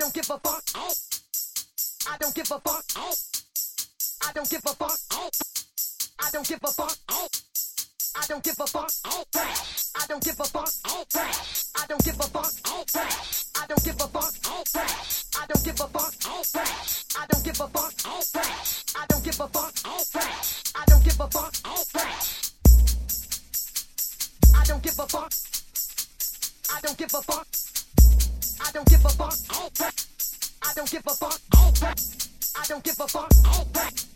don't give a fuck. I don't give a fuck. I don't give a fuck. I don't give a fuck. I don't give a fuck. I don't give a fuck. I don't give a fuck. I don't give a fuck. I don't give a fuck. I don't give a fuck. I don't give a fuck. I don't give a fuck. I don't give a fuck. I don't give a fuck. I don't give a fuck. I don't give a fuck. I don't give a fuck.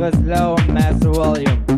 was low mass volume.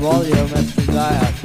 volume and to die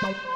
Bye.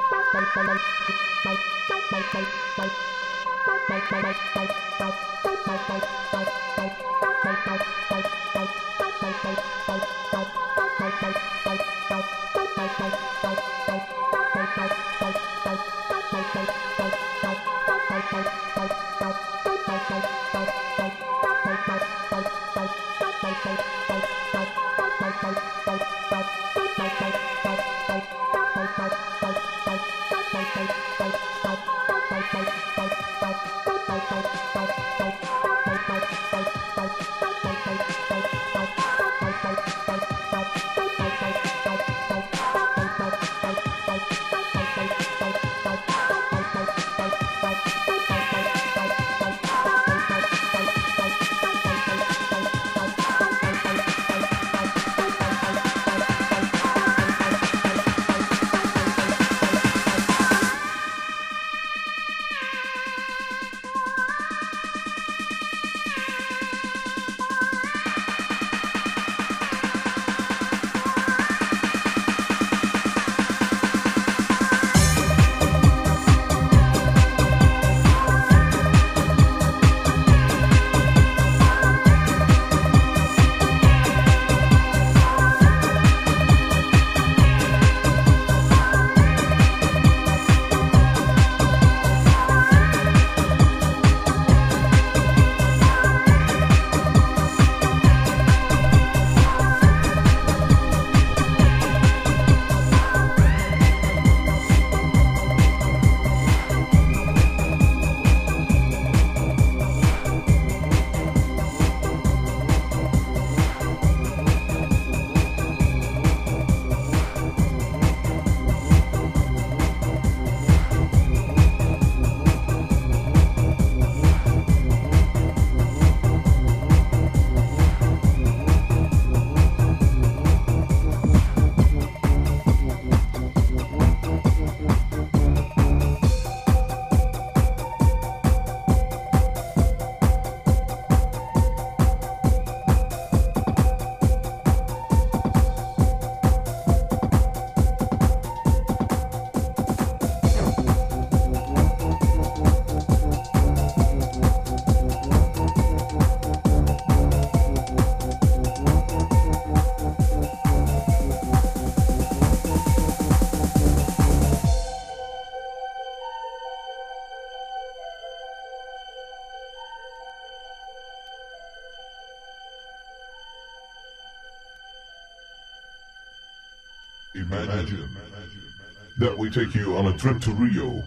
We take you on a trip to Rio,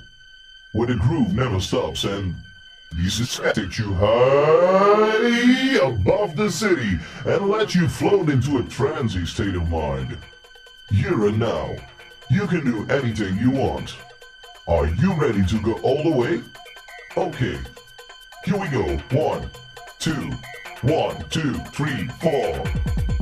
where the groove never stops and this is takes you high above the city and let you float into a transy state of mind. Here and now, you can do anything you want. Are you ready to go all the way? Okay, here we go. One, two, one, two, three, four.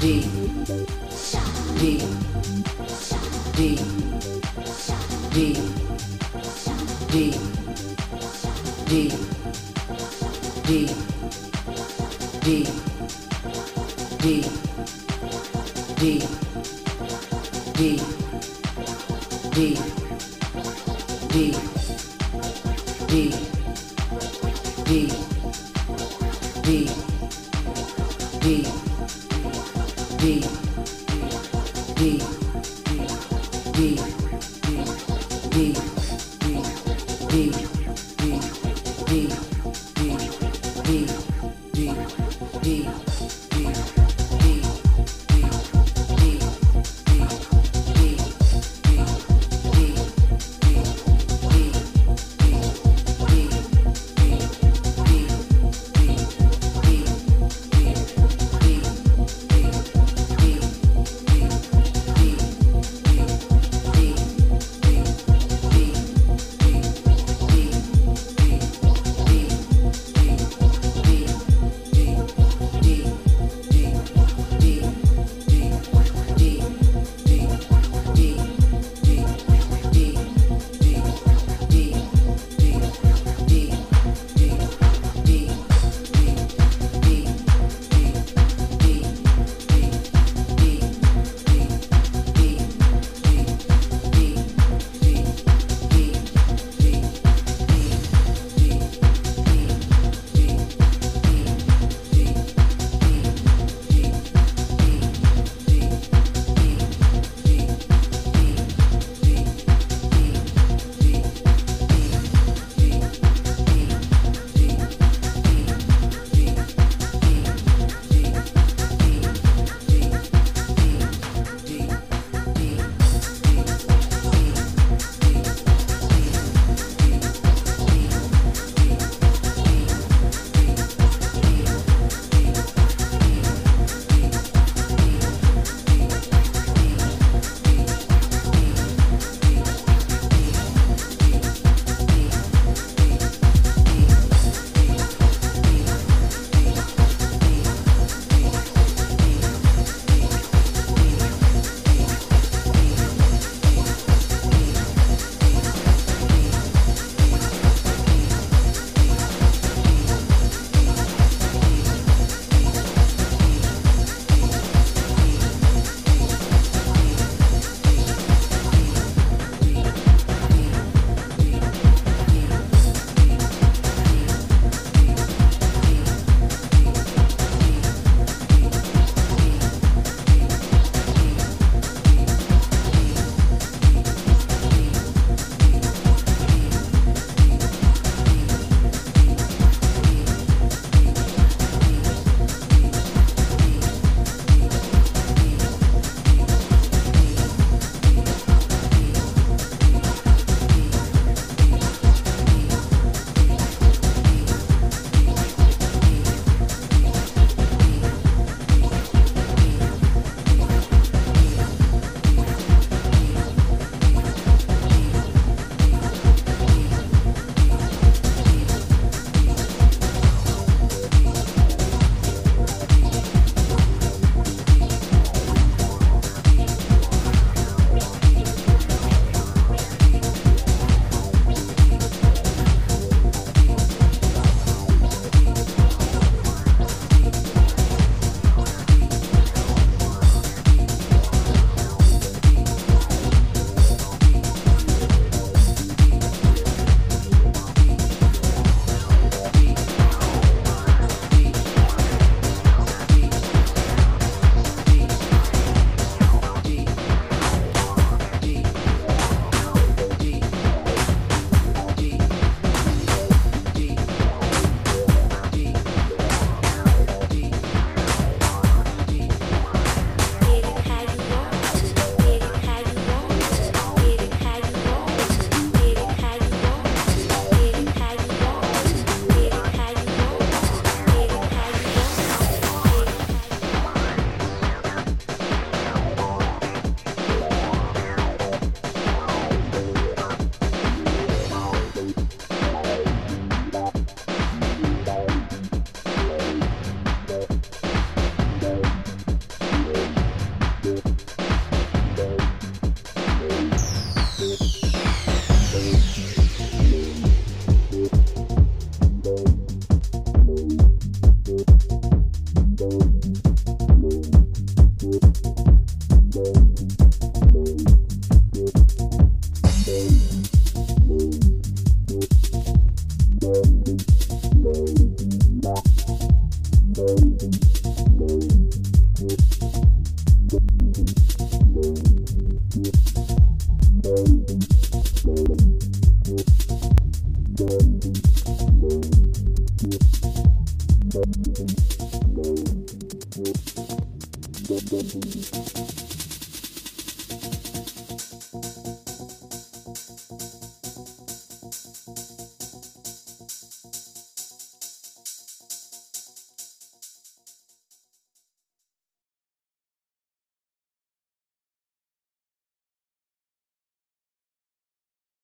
Be